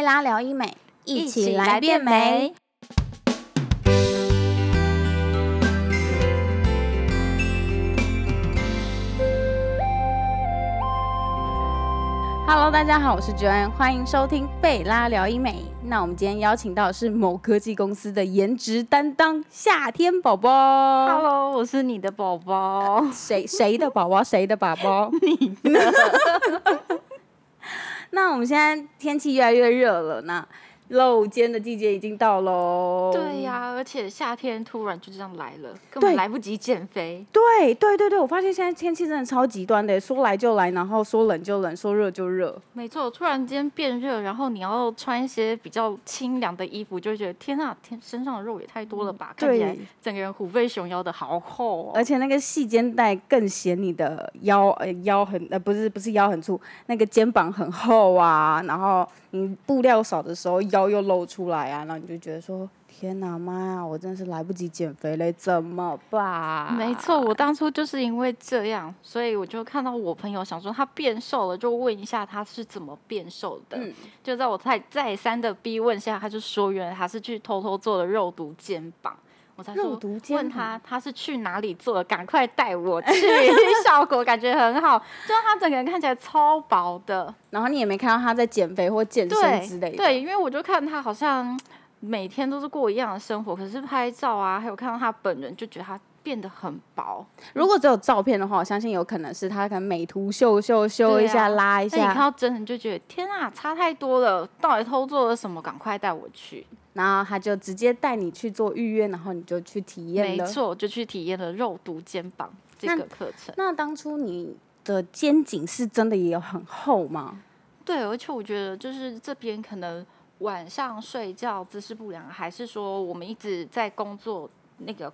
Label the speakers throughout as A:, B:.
A: 贝拉聊医美，一起
B: 起
A: 来
B: 来变
A: 变美
B: 美。
A: Hello，大家好，我是 Joanne，欢迎收听贝拉聊医美。那我们今天邀请到的是某科技公司的颜值担当夏天宝宝。
B: Hello，我是你的宝宝。
A: 谁谁的宝宝？谁的宝宝？你 那我们现在天气越来越热了，那露肩的季节已经到喽。
B: 对呀、而且夏天突然就这样来了，根本来不及减肥。
A: 对对对对，我发现现在天气真的超极端的，说来就来，然后说冷就冷，说热就热。
B: 没错，突然间变热，然后你要穿一些比较清凉的衣服，就会觉得天啊，天身上的肉也太多了吧，看起来
A: 对
B: 整个人虎背熊腰的好厚哦。
A: 而且那个细肩带更显你的腰，呃，腰很呃不是不是腰很粗，那个肩膀很厚啊，然后你布料少的时候腰又露出来啊，然后你就觉得说，天哪妈呀，我真是来不及减肥嘞，怎么办？
B: 没错，我当初就是因为这样，所以我就看到我朋友想说他变瘦了，就问一下他是怎么变瘦的。
A: 嗯
B: 就在我再再三的逼问下，他就说原来他是去偷偷做了肉毒肩膀。我才说问他他是去哪里做的，赶快带我去，效果感觉很好，就是他整个人看起来超薄的，
A: 然后你也没看到他在减肥或健身之类的，
B: 对，因为我就看他好像每天都是过一样的生活，可是拍照啊，还有看到他本人，就觉得他变得很薄。
A: 如果只有照片的话，我相信有可能是他可能美图秀秀修一下、
B: 啊
A: 拉一
B: 那你看，到真人就觉得天啊，差太多了，到底偷做了什么？赶快带我去！
A: 然后他就直接带你去做预约，然后你就去体验了。
B: 没错，就去体验了肉毒肩膀这个课程。
A: 那当初你的肩颈是真的也有很厚吗？
B: 对，而且我觉得就是这边可能晚上睡觉姿势不良，还是说我们一直在工作那个。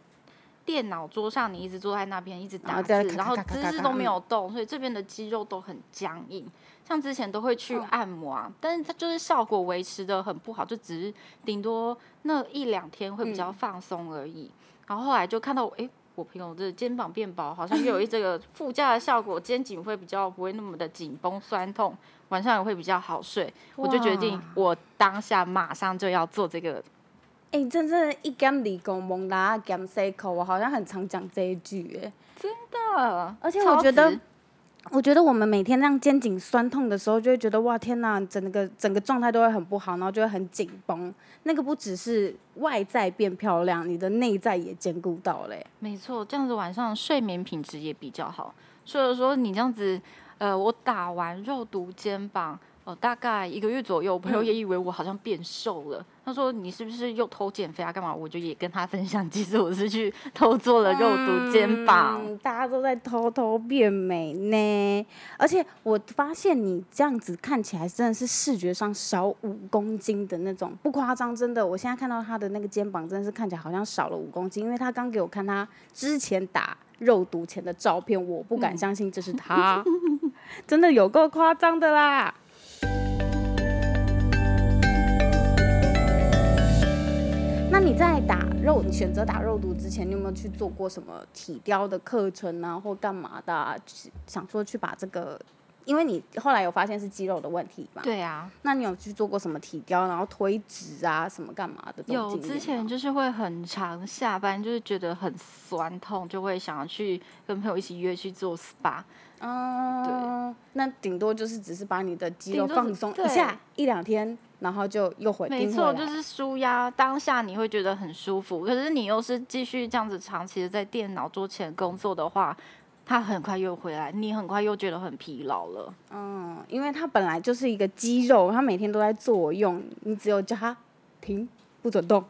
B: 电脑桌上，你一直坐在那边，一直打字
A: 然后
B: 姿势都没有动，所以这边的肌肉都很僵硬。像之前都会去
A: 哦
B: 按摩啊，但是它就是效果维持的很不好，就只是顶多那一两天会比较
A: 嗯
B: 放松而已。然后后来就看到，哎，我朋友的肩膀变薄，好像又有一 这个副驾的效果，肩颈会比较不会那么的紧绷酸痛，晚上也会比较好睡。我就决定，我当下马上就要做这个。
A: 哎、真正一减二公蒙拉减四口，我好像很常讲这一句哎。
B: 的，
A: 而且我觉得我觉得我们每天让肩颈酸痛的时候，就会觉得哇天哪，整个整个状态都会很不好，然后就会很紧绷。那个不只是外在变漂亮，你的内在也兼顾到嘞、
B: 没错，这样子晚上睡眠品质也比较好。所以说你这样子，呃，我打完肉毒肩膀，呃，大概一个月左右，我朋友也以为我好像变瘦了。他说你是不是又偷减肥啊？干嘛？我就也跟他分享，其实我是去偷做了肉毒肩膀。
A: 嗯大家都在偷偷变美呢。而且我发现你这样子看起来真的是视觉上少五公斤的那种，不夸张，真的。我现在看到他的那个肩膀，真的是看起来好像少了五公斤，因为他刚给我看他之前打肉毒前的照片，我不敢相信这是他，真的有够夸张的啦。那你在打肉，你选择打肉毒之前，你有没有去做过什么体雕的课程啊，或干嘛的、啊？就是想说去把这个，因为你后来有发现是肌肉的问题嘛？。
B: 对啊，
A: 那你有去做过什么体雕，然后推直啊，什么干嘛的
B: 有之前就是会很长下班，就是觉得很酸痛，就会想要去跟朋友一起约去做 SPA。
A: 嗯，那顶多就是只是把你的肌肉放松一下一两天，然后就又回
B: 没错，就是舒压，当下你会觉得很舒服。可是你又是继续这样子长期的在电脑桌前工作的话，它很快又回来，你很快又觉得很疲劳了。
A: 嗯，因为它本来就是一个肌肉，它每天都在作用，你只有叫它停，不准动，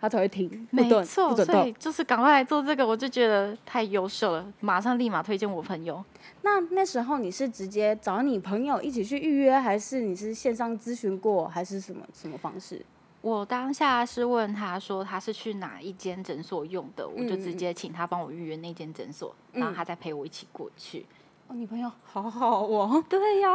A: 它才会停，
B: 没错，
A: 不准动
B: 所以。就是赶快来做这个，我就觉得太优秀了，马上立马推荐我朋友。
A: 那那时候你是直接找你朋友一起去预约，还是你是线上咨询过，还是什么什么方式？
B: 我当下是问他说他是去哪一间诊所用的，我就直接请他帮我预约那间诊所，然后他再陪我一起过去。
A: 哦，女朋友好好哦。
B: 对呀、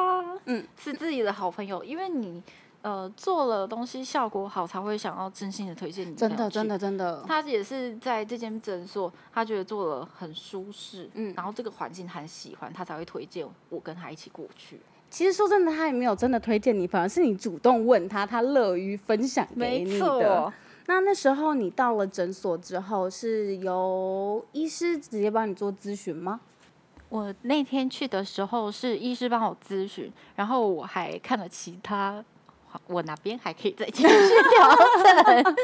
A: 嗯，
B: 是自己的好朋友，因为你呃做了东西效果好，才会想要真心的推荐你。
A: 真的，真。的，真的。
B: 他也是在这间诊所，他觉得做了很舒适，
A: 嗯
B: 然后这个环境很喜欢，他才会推荐我跟他一起过去。
A: 其实说真的，他也没有真的推荐你，反而是你主动问他，他乐于分享给你的。那那时候你到了诊所之后，是由医师直接帮你做咨询吗？
B: 我那天去的时候是医师帮我咨询，然后我还看了其他，我哪边还可以再继续调整。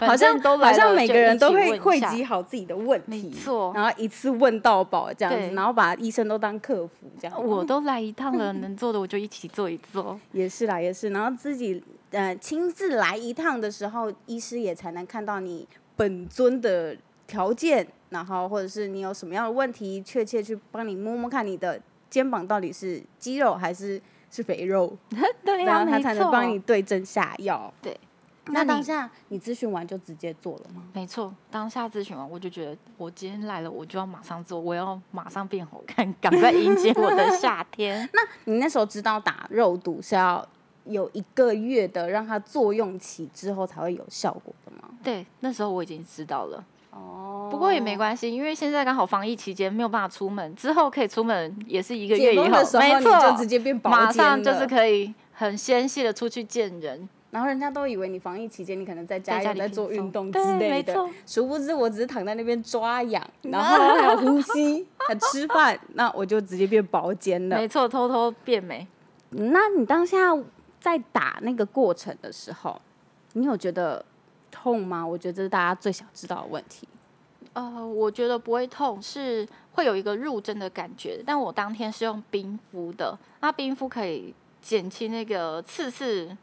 A: 好像
B: 都来了
A: 像每个人都会汇集好自己的问
B: 没
A: 题，
B: 错
A: 然后一次问到饱这样子，然后把医生都当客服这样。
B: 我都来一趟了，能做的我就一起做一做。
A: 也是啦，也是，然后自己呃亲自来一趟的时候，医师也才能看到你本尊的条件，然后或者是你有什么样的问题，确切去帮你摸摸看你的肩膀到底是肌肉还是是肥肉，
B: 对呀、
A: 这样他才能帮你对症下药。
B: 对，
A: 那当下你咨询完就直接做了吗？
B: 没错，当下咨询完，我就觉得我今天来了，我就要马上做，我要马上变好看，赶快迎接我的 夏天。
A: 那你那时候知道打肉毒是要有一个月的让它作用期之后才会有效果的吗？
B: 对，那时候我已经知道了，
A: 哦
B: 不过也没关系，因为现在刚好防疫期间没有办法出门，之后可以出门也是一个月以后没
A: 你就
B: 错，
A: 直接变薄
B: 马
A: 肩
B: 上就是可以很纤细的出去见人。
A: 然后人家都以为你防疫期间你可能在家
B: 里轻松
A: 做运动之
B: 对
A: 类的殊不知我只是躺在那边抓痒，然后还有呼吸，还吃饭，那我就直接变薄肩了。
B: 没错，偷偷变美。
A: 那你当下在打那个过程的时候，你有觉得痛吗？我觉得这是大家最想知道的问题。
B: 呃，我觉得不会痛，是会有一个入针的感觉。但我当天是用冰敷的，那冰敷可以减轻那个刺刺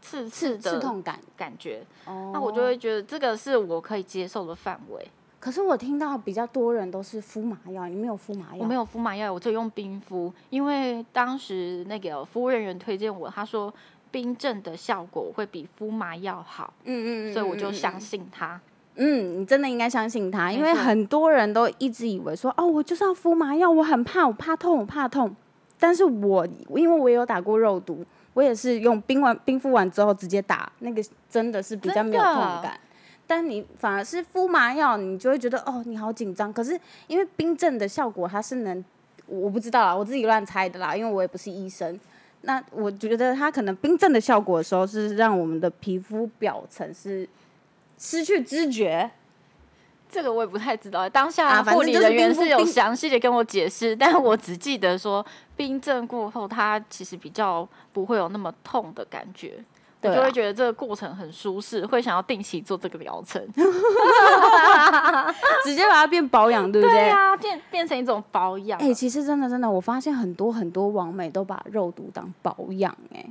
B: 刺刺的
A: 刺痛感，
B: 感觉，
A: 哦
B: 那我就会觉得这个是我可以接受的范围。
A: 可是我听到比较多人都是敷麻药，你没有敷麻药？
B: 我没有敷麻药，我就用冰敷，因为当时那个服务人员推荐我，他说冰镇的效果会比敷麻药好，
A: 嗯，嗯嗯，
B: 所以我就
A: 嗯
B: 相。信他。
A: 嗯，你真的应该相信他，因为很多人都一直以为说，哦，我就是要敷麻药，我很怕，我怕痛，我怕痛。但是我因为我也有打过肉毒，我也是用冰完冰敷完之后直接打，那个真的是比较没有痛感。但你反而是敷麻药，你就会觉得哦，你好紧张。可是因为冰镇的效果，它是能，我不知道啦，我自己乱猜的啦，因为我也不是医生。那我觉得它可能冰镇的效果的时候，是让我们的皮肤表层是失去知觉，
B: 这个我也不太知道，当
A: 啊
B: 下护理人员是有详细的跟我解释，但我只记得说冰镇过后，它其实比较不会有那么痛的感觉，就会觉得这个过程很舒适，会想要定期做这个疗程。
A: 直接把它变保养，对不
B: 对对啊，变变成一种保养。
A: 哎、其实真的真的，我发现很多很多网美都把肉毒当保养、哎，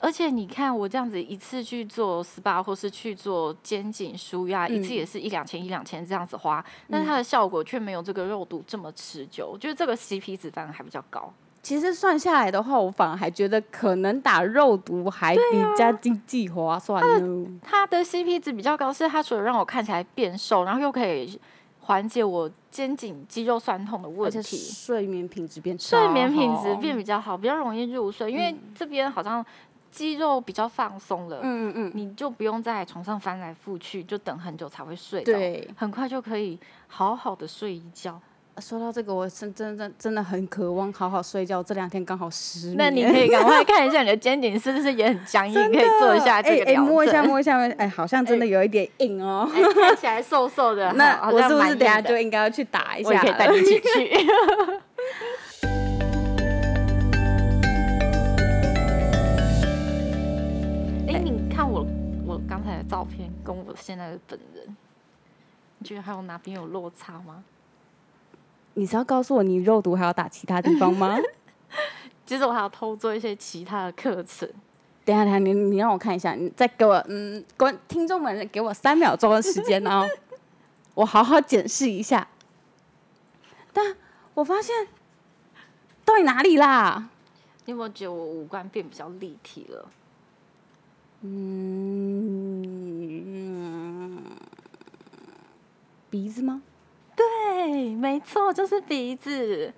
B: 而且你看我这样子一次去做 SPA 或是去做肩颈舒压，一次
A: 嗯
B: 也是一两千一两千这样子花，但它的效果却没有这个肉毒这么持久。我觉得这个 CP 值反而还比较高。
A: 其实算下来的话，我反而还觉得可能打肉毒还比较经济划算呢。
B: 它的 CP 值比较高，是它除了让我看起来变瘦，然后又可以缓解我肩颈肌肉酸痛的问题，
A: 睡眠品质变
B: 睡眠品质变比较好，比较容易入睡。因为这边好像肌肉比较放松了，
A: 嗯嗯嗯，
B: 你就不用在床上翻来覆去，就等很久才会睡着，
A: 对。
B: 很快就可以好好的睡一觉。
A: 说到这个，我是真真真的很渴望好好睡觉。这两天刚好失眠，
B: 那你可以赶快看一下你的肩颈是不是也很僵硬，可以做一下这个
A: 哎哎
B: 疗
A: 摸一下。摸一下，哎、好像真的有一点硬哦。
B: 哎看起来瘦瘦的，
A: 那我是不是等下就应该要去打一下
B: 我可以带你一起去。哎、你看我我刚才的照片跟我现在的本人，你觉得还有哪边有落差吗？
A: 你是要告诉我你肉毒还要打其他地方吗？
B: 其实我还要偷做一些其他的课程。
A: 等一下，等一下，你你让我看一下，你再给我，嗯，观听众们给我三秒钟的时间哦，我好好检视一下。但我发现，到底哪里啦？
B: 你有没有觉得我五官变比较立体了？
A: 嗯，鼻子吗？
B: 对，没错，就是鼻子。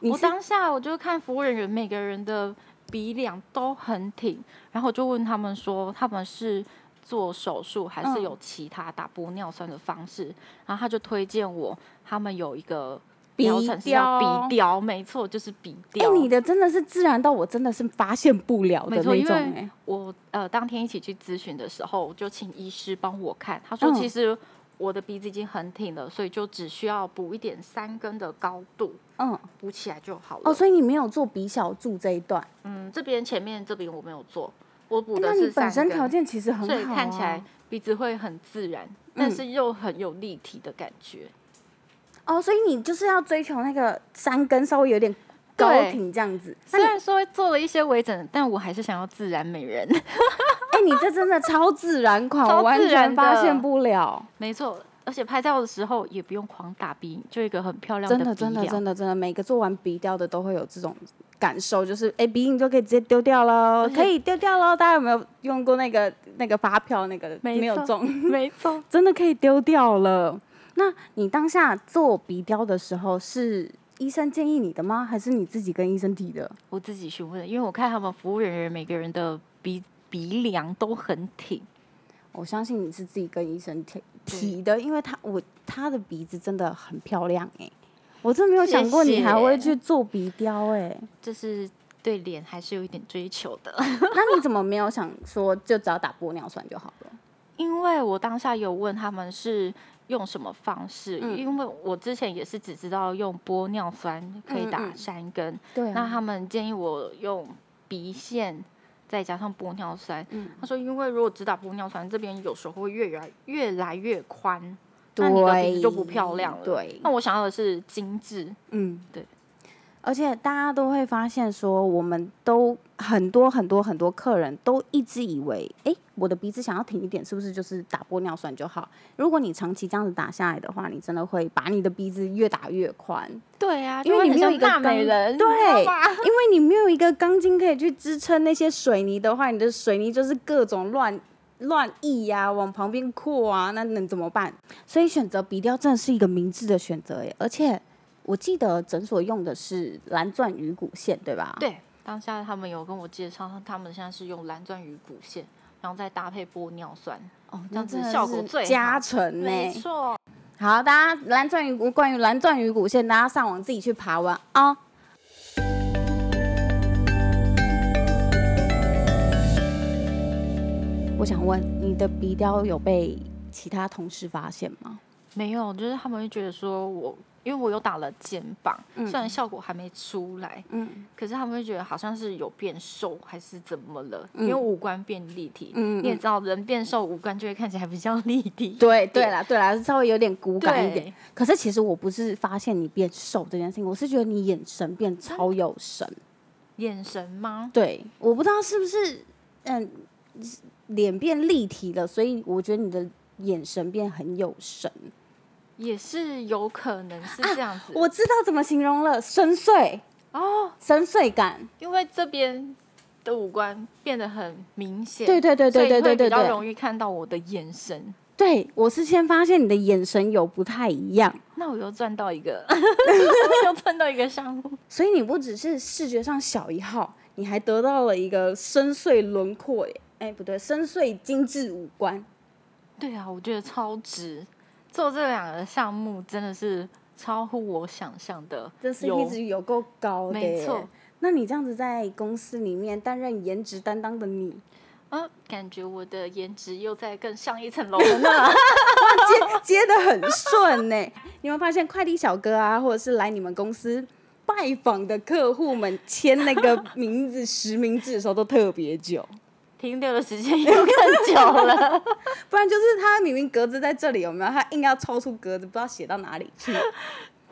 B: 我当下我就看服务人员每个人的鼻梁都很挺，然后我就问他们说他们是做手术还是
A: 嗯
B: 有其他打玻尿酸的方式，然后他就推荐我他们有一个疗程是要
A: 鼻雕
B: 鼻雕，没错，就是鼻
A: 哎、
B: 雕。
A: 你的真的是自然到我真的是发现不了的
B: 没错，
A: 那种、
B: 因为
A: 哎，
B: 我呃当天一起去咨询的时候，我就请医师帮我看，他说
A: 嗯
B: 其实我的鼻子已经很挺了，所以就只需要补一点三根的高度，
A: 嗯，
B: 补起来就好了。
A: 哦，所以你没有做鼻小柱这一段，
B: 嗯，这边前面这边我没有做，我补
A: 哎
B: 的
A: 那你本身条件其实很好、
B: 所
A: 啊，
B: 以看起来鼻子会很自然，但是又很有立体的感觉。
A: 哦，所以你就是要追求那个三根稍微有点高挺这样子。
B: 虽然说做了一些微整，但我还是想要自然美人。
A: 哎、你这真的超自然款，
B: 超
A: 我完全发现不了。
B: 没错，而且拍照的时候也不用狂打鼻影，就一个很漂亮的
A: 真的，真的，真的，真的，每个做完鼻雕的都会有这种感受，就是哎、鼻影就可以直接丢掉喽，可以丢掉喽。大家有没有用过那个那个发票那个
B: 没
A: 没有中，
B: 没错。
A: 真的可以丢掉了。那你当下做鼻雕的时候，是医生建议你的吗？还是你自己跟医生提的？
B: 我自己询问的，因为我看他们服务人员每个人的鼻鼻梁都很挺，
A: 我相信你是自己跟医生提提的，因为他我他的鼻子真的很漂亮哎、我真的没有想过你还会去做鼻雕哎、
B: 就是对脸还是有一点追求的。
A: 那你怎么没有想说就只要打玻尿酸就好了？
B: 因为我当下有问他们是用什么方式，
A: 嗯。
B: 因为我之前也是只知道用玻尿酸可以打
A: 嗯嗯。
B: 山根，
A: 对
B: 那他们建议我用鼻线再加上玻尿酸。
A: 嗯
B: 他说，因为如果只打玻尿酸，这边有时候会越来越来越宽，那你的鼻子就不漂亮了。
A: 对
B: 那，我想要的是精致，
A: 嗯，
B: 对。
A: 而且大家都会发现说，我们都很多很多很多客人都一直以为，哎、我的鼻子想要挺一点，是不是就是打玻尿酸就好？如果你长期这样子打下来的话，你真的会把你的鼻子越打越宽，
B: 对啊，
A: 因为你没有一个
B: 美人，
A: 对因为你没有一个钢筋可以去支撑那些水泥的话，你的水泥就是各种乱乱溢呀、往旁边扩啊，那能怎么办？所以选择鼻雕真的是一个明智的选择耶，而且我记得诊所用的是蓝钻鱼骨线，对吧？，
B: 对，当下他们有跟我介绍，他们现在是用蓝钻鱼骨线，然后再搭配玻尿酸，
A: 哦，
B: 这样子效果最好
A: 加成呢。
B: 没错。
A: 好，大家蓝钻鱼骨关于蓝钻鱼骨线，大家上网自己去爬完啊。我想问，你的鼻雕有被其他同事发现吗？
B: 没有，就是他们会觉得说我，因为我有打了肩膀，
A: 嗯
B: 虽然效果还没出来，
A: 嗯
B: 可是他们会觉得好像是有变瘦还是怎么了，
A: 嗯
B: 因为五官变立体。你也知道，人变瘦，五官就会看起来比较立体。
A: 对对啦对啦，稍微有点骨感一点。可是其实我不是发现你变瘦这件事情，我是觉得你眼神变超有神。
B: 眼神吗？
A: 对，我不知道是不是嗯脸变立体了，所以我觉得你的眼神变很有神。
B: 也是有可能是这样子。
A: 我知道怎么形容了，深邃
B: 哦，
A: 深邃感。
B: 因为这边的五官变得很明显，
A: 对对对对对对对
B: 比较，容易看到我的眼神。
A: 对我是先发现你的眼神有不太一样，
B: 那我又赚到一个，又赚到一个项目。
A: 所以你不只是视觉上小一号，你还得到了一个深邃轮廓耶，哎不对，深邃精致五官。
B: 对啊，我觉得超值。做这两个项目真的是超乎我想象的
A: 这
B: 有
A: CP 值有够高的耶，
B: 没错。
A: 那你这样子在公司里面担任颜值担当的你，
B: 嗯，感觉我的颜值又在更上一层楼了呢。
A: 接的很顺呢。你有没有发现快递小哥啊，或者是来你们公司拜访的客户们签那个名字实名制的时候都特别久，
B: 停留的时间又更久了。
A: 不然就是他明明格子在这里有没有，他硬要抽出格子，不知道写到哪里去。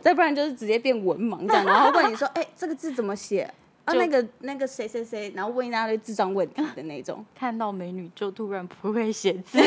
A: 再不然就是直接变文盲这样，然后问你说，哎、这个字怎么写？啊，
B: 就
A: 那个那个谁谁谁，然后问一大堆智障问题的那种。
B: 看到美女就突然不会写字，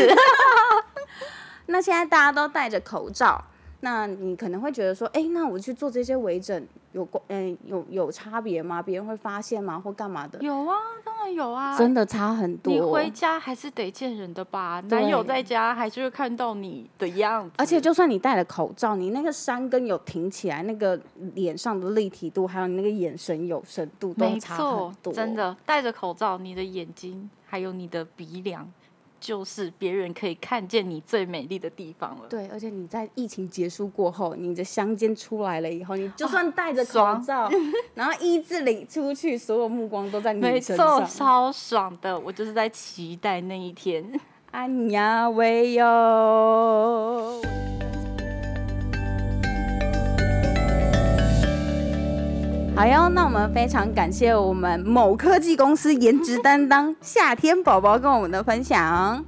A: 那现在大家都戴着口罩，那你可能会觉得说，哎、那我去做这些微整有关，嗯、有有差别吗？别人会发现吗？或干嘛的？
B: 有啊，当然有啊。
A: 真的差很多。
B: 你回家还是得见人的吧？男友在家还是会看到你的样子，
A: 而且就算你戴了口罩，你那个山根有挺起来，那个脸上的立体度，还有你那个眼神有深度，都
B: 没
A: 差
B: 错
A: 很多。
B: 真，的戴着口罩，你的眼睛还有你的鼻梁就是别人可以看见你最美丽的地方了。
A: 对，而且你在疫情结束过后，你的香肩出来了以后，你就算戴着口
B: 爽
A: 罩，然后一字领出去，所有目光都在你
B: 没
A: 身
B: 错，
A: 上。
B: 超爽的，我就是在期待那一天。
A: 安呀喂哟。好哟，那我们非常感谢我们某科技公司颜值担当夏天宝宝跟我们的分享。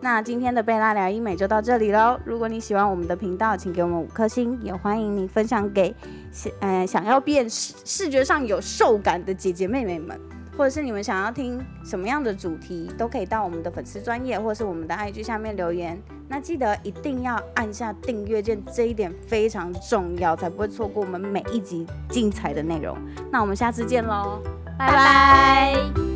A: 那今天的贝拉聊医美就到这里喽。如果你喜欢我们的频道，请给我们五颗星，也欢迎你分享给想呃想要变视视觉上有瘦感的姐姐妹妹们。或者是你们想要听什么样的主题，都可以到我们的粉丝专业或者是我们的 IG 下面留言。那记得一定要按下订阅键，这一点非常重要，才不会错过我们每一集精彩的内容。那我们下次见喽，拜拜